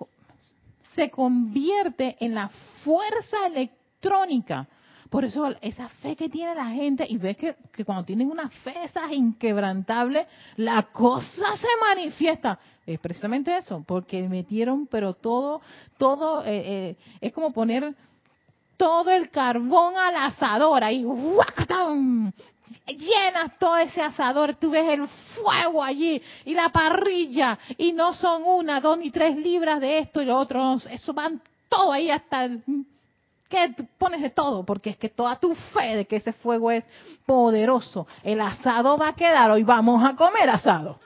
se convierte en la fuerza electrónica. Por eso esa fe que tiene la gente, y ves que, cuando tienen una fe esa inquebrantable, la cosa se manifiesta. Es precisamente eso, porque metieron, pero todo, todo, eh, eh, es como poner todo el carbón al asador, ahí, llenas todo ese asador, tú ves el fuego allí y la parrilla y no son una, dos ni tres libras de esto y lo otro, eso van todo ahí hasta que pones de todo, porque es que toda tu fe de que ese fuego es poderoso, el asado va a quedar, hoy vamos a comer asado,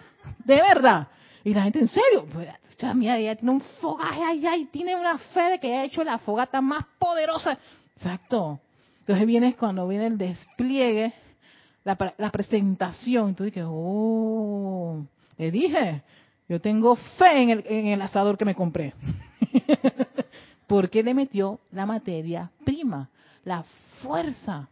de verdad. Y la gente, en serio, pues, mira, tiene un fogaje allá y tiene una fe de que ha hecho la fogata más poderosa. Exacto. Entonces viene cuando viene el despliegue la, presentación. Y tú dices, oh, le dije, yo tengo fe en el, en el asador que me compré. Porque le metió la materia prima, la fuerza.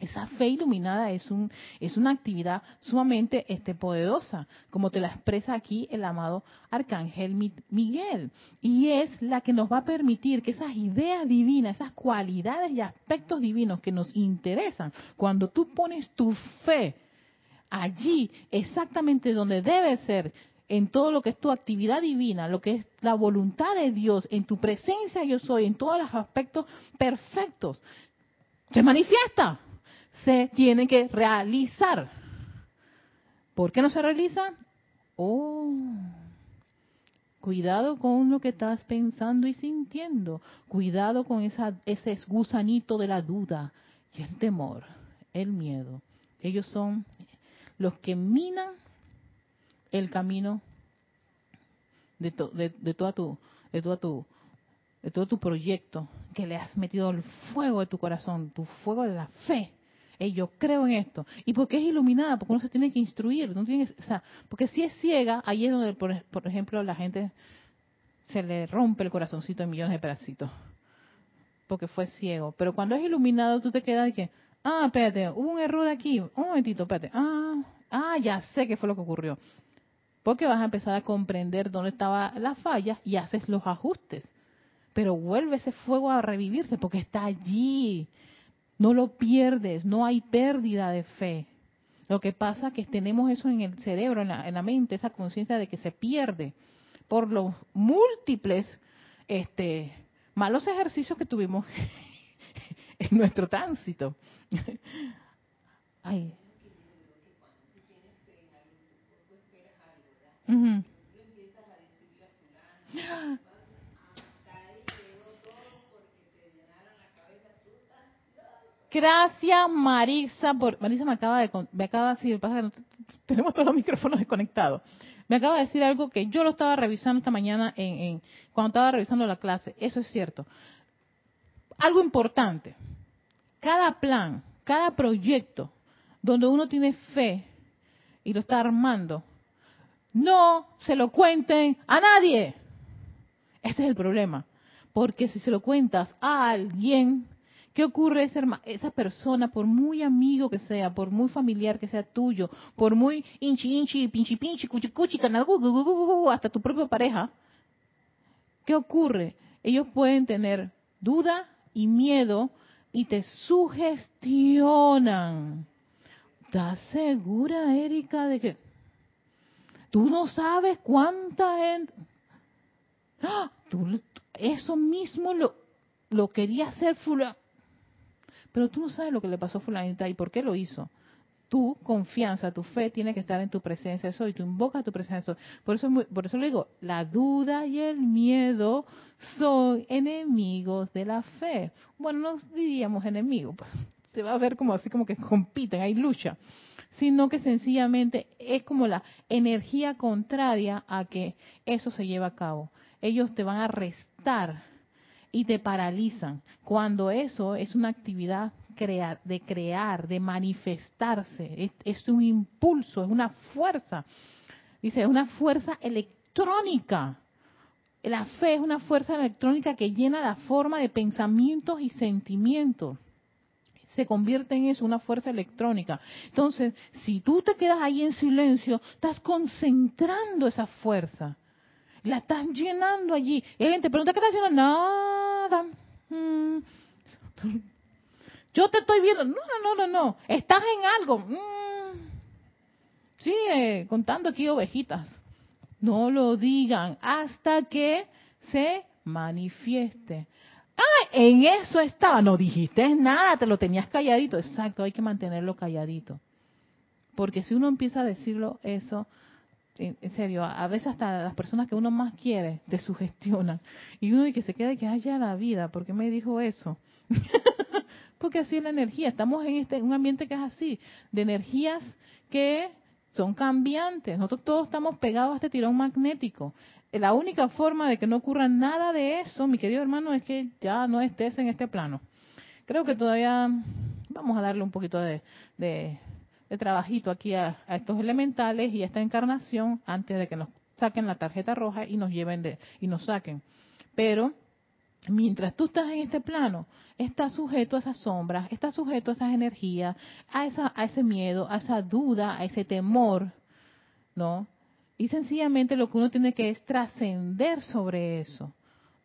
Esa fe iluminada es, un, es una actividad sumamente este, poderosa, como te la expresa aquí el amado Arcángel Miguel. Y es la que nos va a permitir que esas ideas divinas, esas cualidades y aspectos divinos que nos interesan, cuando tú pones tu fe allí, exactamente donde debe ser, en todo lo que es tu actividad divina, lo que es la voluntad de Dios, en tu presencia yo soy, en todos los aspectos perfectos, se manifiesta se tiene que realizar. ¿Por qué no se realiza? Oh, cuidado con lo que estás pensando y sintiendo. Cuidado con esa, ese gusanito de la duda y el temor, el miedo. Ellos son los que minan el camino de, de, de toda tu, de toda tu, de todo tu proyecto, que le has metido el fuego de tu corazón, tu fuego de la fe yo creo en esto. ¿Y por qué es iluminada? Porque uno se tiene que instruir. No tiene o sea, porque si es ciega, ahí es donde, por, ejemplo, la gente se le rompe el corazoncito en millones de pedacitos. Porque fue ciego. Pero cuando es iluminado, tú te quedas y que, ah, espérate, hubo un error aquí. Un momentito, espérate. Ah, ah, ya sé qué fue lo que ocurrió. Porque vas a empezar a comprender dónde estaba la falla y haces los ajustes. Pero vuelve ese fuego a revivirse porque está allí no lo pierdes, no hay pérdida de fe. Lo que pasa es que tenemos eso en el cerebro, en la, mente, esa conciencia de que se pierde por los múltiples este, malos ejercicios que tuvimos en nuestro tránsito. Ay. Gracias, Marisa. Por, Marisa me acaba de, me acaba de decir, pasa tenemos todos los micrófonos desconectados. Me acaba de decir algo que yo lo estaba revisando esta mañana en, cuando estaba revisando la clase. Eso es cierto. Algo importante. Cada plan, cada proyecto donde uno tiene fe y lo está armando. No se lo cuenten a nadie. Ese es el problema. Porque si se lo cuentas a alguien, ¿qué ocurre? Esa, esa persona, por muy amigo que sea, por muy familiar que sea tuyo, por muy inchi inchi, pinchi pinchi, cuchi cuchi, hasta tu propia pareja, ¿qué ocurre? Ellos pueden tener duda y miedo y te sugestionan. ¿Estás segura, Erika, de que tú no sabes cuánta gente... ¡Ah! eso mismo lo, lo quería hacer fulano. Pero tú no sabes lo que le pasó a fulanita y por qué lo hizo. Tu confianza, tu fe tiene que estar en tu presencia de y Tú invocas tu presencia de Por eso, por eso le digo, la duda y el miedo son enemigos de la fe. Bueno, no diríamos enemigos, pues se va a ver como así como que compiten, hay lucha, sino que sencillamente es como la energía contraria a que eso se lleve a cabo. Ellos te van a restar y te paralizan cuando eso es una actividad de crear, de manifestarse, es un impulso, es una fuerza. Dice, es una fuerza electrónica. La fe es una fuerza electrónica que llena la forma de pensamientos y sentimientos se convierte en eso, una fuerza electrónica. Entonces, si tú te quedas ahí en silencio, estás concentrando esa fuerza. La estás llenando allí. Y alguien te pregunta, ¿qué estás haciendo? Nada. Mm. Yo te estoy viendo. No, no, no, no, no. Estás en algo. Mm. Sigue contando aquí ovejitas. No lo digan hasta que se manifieste. Ah, en eso estaba. No dijiste nada, te lo tenías calladito. Exacto, hay que mantenerlo calladito. Porque si uno empieza a decirlo eso, en, serio, a veces hasta las personas que uno más quiere te sugestionan. Y uno que se queda y que haya la vida, ¿por qué me dijo eso? Porque así es la energía. Estamos en este un ambiente que es así, de energías que son cambiantes. Nosotros todos estamos pegados a este tirón magnético la única forma de que no ocurra nada de eso, mi querido hermano, es que ya no estés en este plano. Creo que todavía vamos a darle un poquito de, trabajito aquí a, estos elementales y a esta encarnación antes de que nos saquen la tarjeta roja y nos lleven de, y nos saquen. Pero mientras tú estás en este plano, estás sujeto a esas sombras, estás sujeto a esas energías, a, esa, a ese miedo, a esa duda, a ese temor, ¿no? Y sencillamente lo que uno tiene que es trascender sobre eso.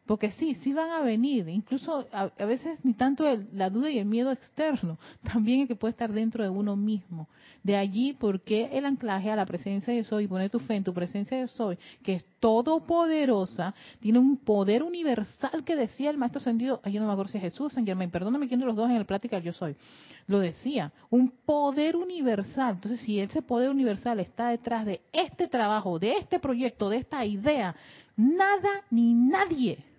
Porque sí, sí van a venir, incluso a, veces ni tanto la duda y el miedo externo, también el que puede estar dentro de uno mismo. De allí, porque el anclaje a la presencia de Soy, poner tu fe en tu presencia de Soy, que es todopoderosa, tiene un poder universal que decía el Maestro Ascendido, yo no me acuerdo si es Jesús, San Germain, perdóname quién de los dos en el plática yo soy, lo decía, un poder universal. Entonces, si ese poder universal está detrás de este trabajo, de este proyecto, de esta idea, nada ni nadie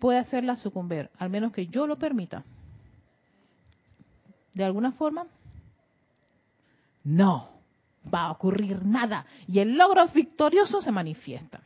puede hacerla sucumbir, al menos que yo lo permita. De alguna forma, no va a ocurrir nada y el logro victorioso se manifiesta.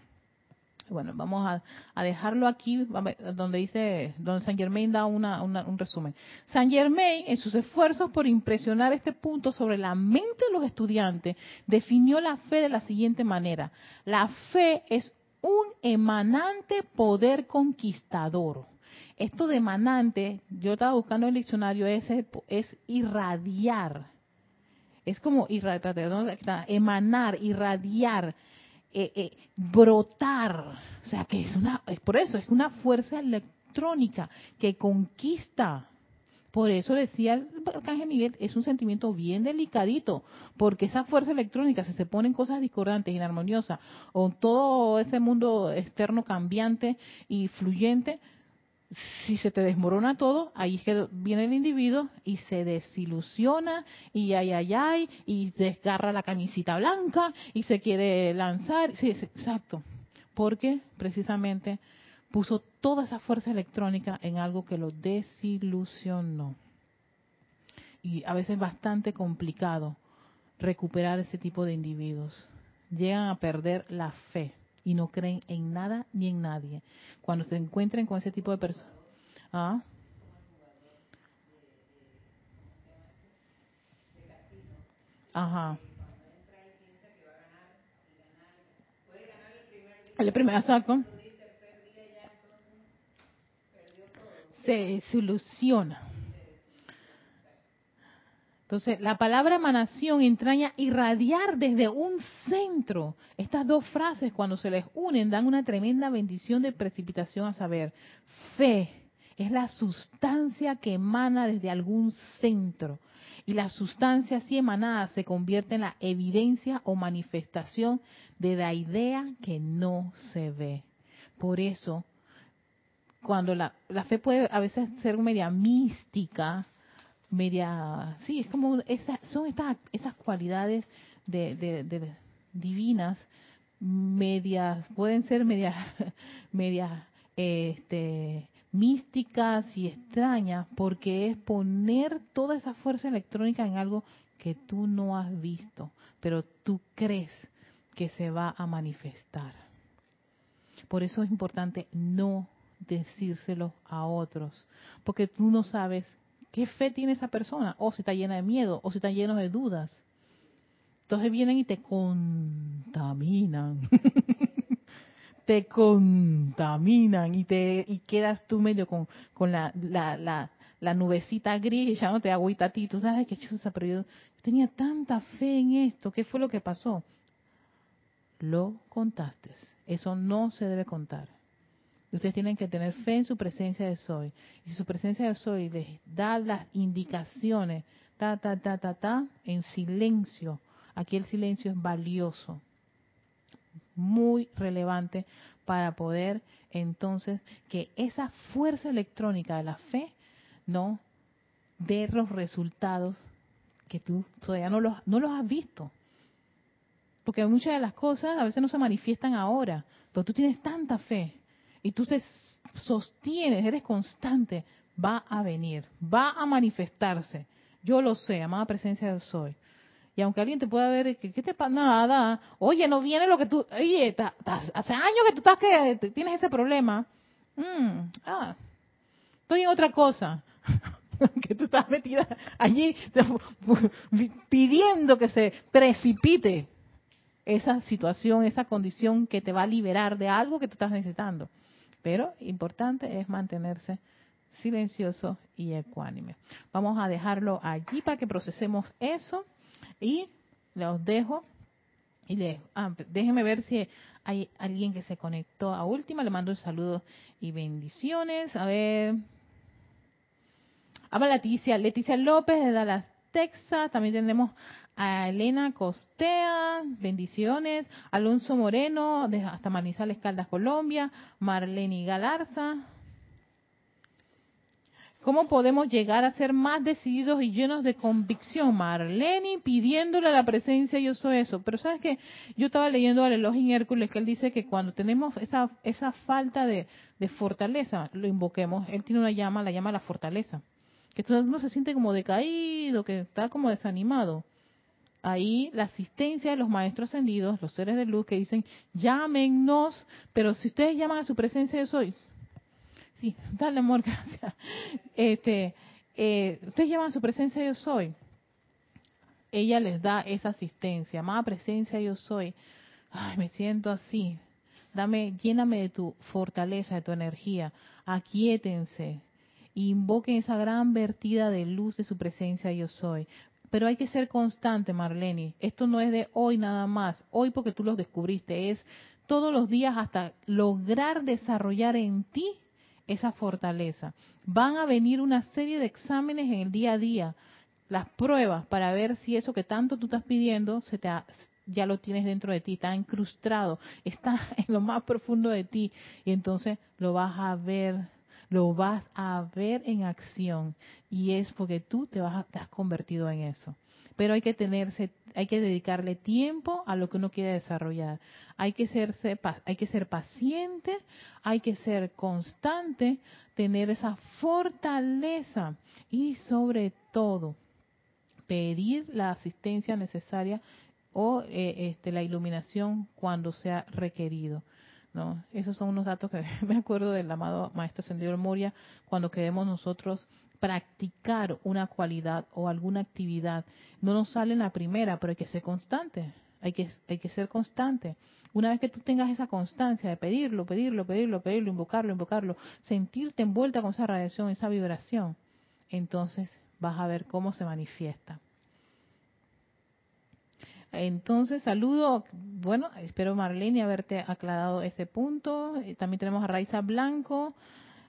Bueno, vamos a, dejarlo aquí, donde dice, donde San Germain da un resumen. San Germain, en sus esfuerzos por impresionar este punto sobre la mente de los estudiantes, definió la fe de la siguiente manera. La fe es un emanante poder conquistador. Esto de emanante, yo estaba buscando el diccionario, es, es irradiar. Es como irradiar, emanar, irradiar, eh, eh, brotar. O sea, que es una, es por eso, es una fuerza electrónica que conquista. Por eso decía el Arcángel Miguel, es un sentimiento bien delicadito, porque esa fuerza electrónica, si se ponen cosas discordantes, inarmoniosas, o todo ese mundo externo cambiante y fluyente, si se te desmorona todo, ahí es que viene el individuo y se desilusiona y ay, ay, ay, y desgarra la camisita blanca y se quiere lanzar. Sí, exacto. Porque precisamente puso toda esa fuerza electrónica en algo que lo desilusionó. Y a veces bastante complicado recuperar ese tipo de individuos. Llegan a perder la fe y no creen en nada ni en nadie. Cuando se encuentren con ese tipo de personas... ¿Ah? Ajá. El primer saco. Se soluciona. Entonces, la palabra emanación entraña irradiar desde un centro. Estas dos frases, cuando se les unen, dan una tremenda bendición de precipitación a saber. Fe es la sustancia que emana desde algún centro. Y la sustancia así emanada se convierte en la evidencia o manifestación de la idea que no se ve. Por eso, cuando la, la fe puede a veces ser media mística, media, sí, es como, esas, son estas, esas cualidades de, de, divinas, medias, pueden ser medias, medias, este, místicas y extrañas, porque es poner toda esa fuerza electrónica en algo que tú no has visto, pero tú crees que se va a manifestar. Por eso es importante no decírselo a otros, porque tú no sabes ¿Qué fe tiene esa persona? O si está llena de miedo, o si está lleno de dudas. Entonces vienen y te contaminan. te contaminan y te y quedas tú medio con, con la, la, la, nubecita gris ya no te agüita a ti. Tú sabes que chusa, pero yo tenía tanta fe en esto. ¿Qué fue lo que pasó? Lo contaste. Eso no se debe contar ustedes tienen que tener fe en su presencia de soy. Y si su presencia de soy les da las indicaciones, ta, ta, ta, ta, ta, en silencio. Aquí el silencio es valioso, muy relevante para poder entonces que esa fuerza electrónica de la fe no dé los resultados que tú todavía no los, no los has visto. Porque muchas de las cosas a veces no se manifiestan ahora, pero tú tienes tanta fe y tú te sostienes, eres constante, va a venir, va a manifestarse. Yo lo sé, amada presencia del soy. Y aunque alguien te pueda ver, ¿qué te pasa? Nada. Oye, no viene lo que tú... Oye, hace años que tú estás que tienes ese problema. Mm, ah, estoy en otra cosa. que tú estás metida allí pidiendo que se precipite esa situación, esa condición que te va a liberar de algo que tú estás necesitando. Pero importante es mantenerse silencioso y ecuánime. Vamos a dejarlo allí para que procesemos eso y los dejo y de, ah, déjenme ver si hay alguien que se conectó a última. Le mando un saludo y bendiciones. A ver. Habla Leticia, Leticia López de Dallas, Texas. También tenemos a Elena Costea, bendiciones, Alonso Moreno, hasta Manizales Caldas, Colombia, Marlene Galarza. ¿Cómo podemos llegar a ser más decididos y llenos de convicción? Marlene pidiéndole la presencia, yo soy eso. Pero sabes que yo estaba leyendo al Elohim Hércules que él dice que cuando tenemos esa, esa falta de, de fortaleza, lo invoquemos. Él tiene una llama, la llama la fortaleza. Que uno se siente como decaído, que está como desanimado ahí la asistencia de los maestros ascendidos, los seres de luz que dicen, llámenos, pero si ustedes llaman a su presencia de soy, sí, dale amor, gracias, este, eh, ustedes llaman a su presencia yo soy, ella les da esa asistencia, amada presencia yo soy, ay, me siento así, dame, lléname de tu fortaleza, de tu energía, aquíétense, invoquen esa gran vertida de luz de su presencia yo soy. Pero hay que ser constante, Marlene. Esto no es de hoy nada más. Hoy porque tú los descubriste. Es todos los días hasta lograr desarrollar en ti esa fortaleza. Van a venir una serie de exámenes en el día a día, las pruebas para ver si eso que tanto tú estás pidiendo se te ya lo tienes dentro de ti, está incrustado, está en lo más profundo de ti y entonces lo vas a ver lo vas a ver en acción y es porque tú te, vas has convertido en eso. Pero hay que tenerse, hay que dedicarle tiempo a lo que uno quiere desarrollar. Hay que serse, hay que ser paciente, hay que ser constante, tener esa fortaleza y sobre todo pedir la asistencia necesaria o eh, este, la iluminación cuando sea requerido. ¿No? Esos son unos datos que me acuerdo del amado Maestro Ascendido Moria cuando queremos nosotros practicar una cualidad o alguna actividad. No nos sale en la primera, pero hay que ser constante. hay que, hay que ser constante. Una vez que tú tengas esa constancia de pedirlo, pedirlo, pedirlo, pedirlo, invocarlo, invocarlo, sentirte envuelta con esa radiación, esa vibración, entonces vas a ver cómo se manifiesta. Entonces, saludo, bueno, espero Marlene haberte aclarado ese punto. Eh, también tenemos a Raiza Blanco,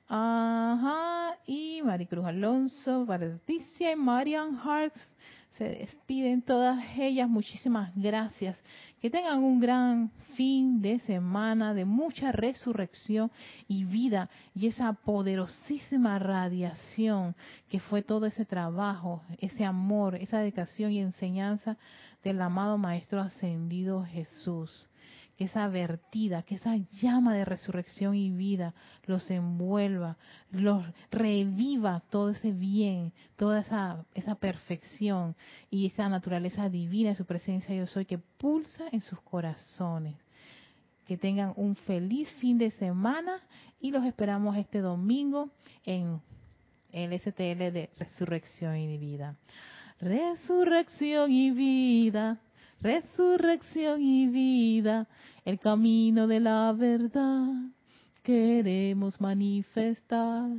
ajá, y Maricruz Alonso, Patricia y Marian Hartz. Se despiden todas ellas. Muchísimas gracias. Que tengan un gran fin de semana de mucha resurrección y vida y esa poderosísima radiación que fue todo ese trabajo, ese amor, esa dedicación y enseñanza del amado Maestro Ascendido Jesús. Que esa vertida, que esa llama de resurrección y vida los envuelva, los reviva todo ese bien, toda esa, esa perfección y esa naturaleza divina de su presencia yo soy que pulsa en sus corazones. Que tengan un feliz fin de semana y los esperamos este domingo en el STL de Resurrección y Vida. Resurrección y vida, resurrección y vida, el camino de la verdad queremos manifestar.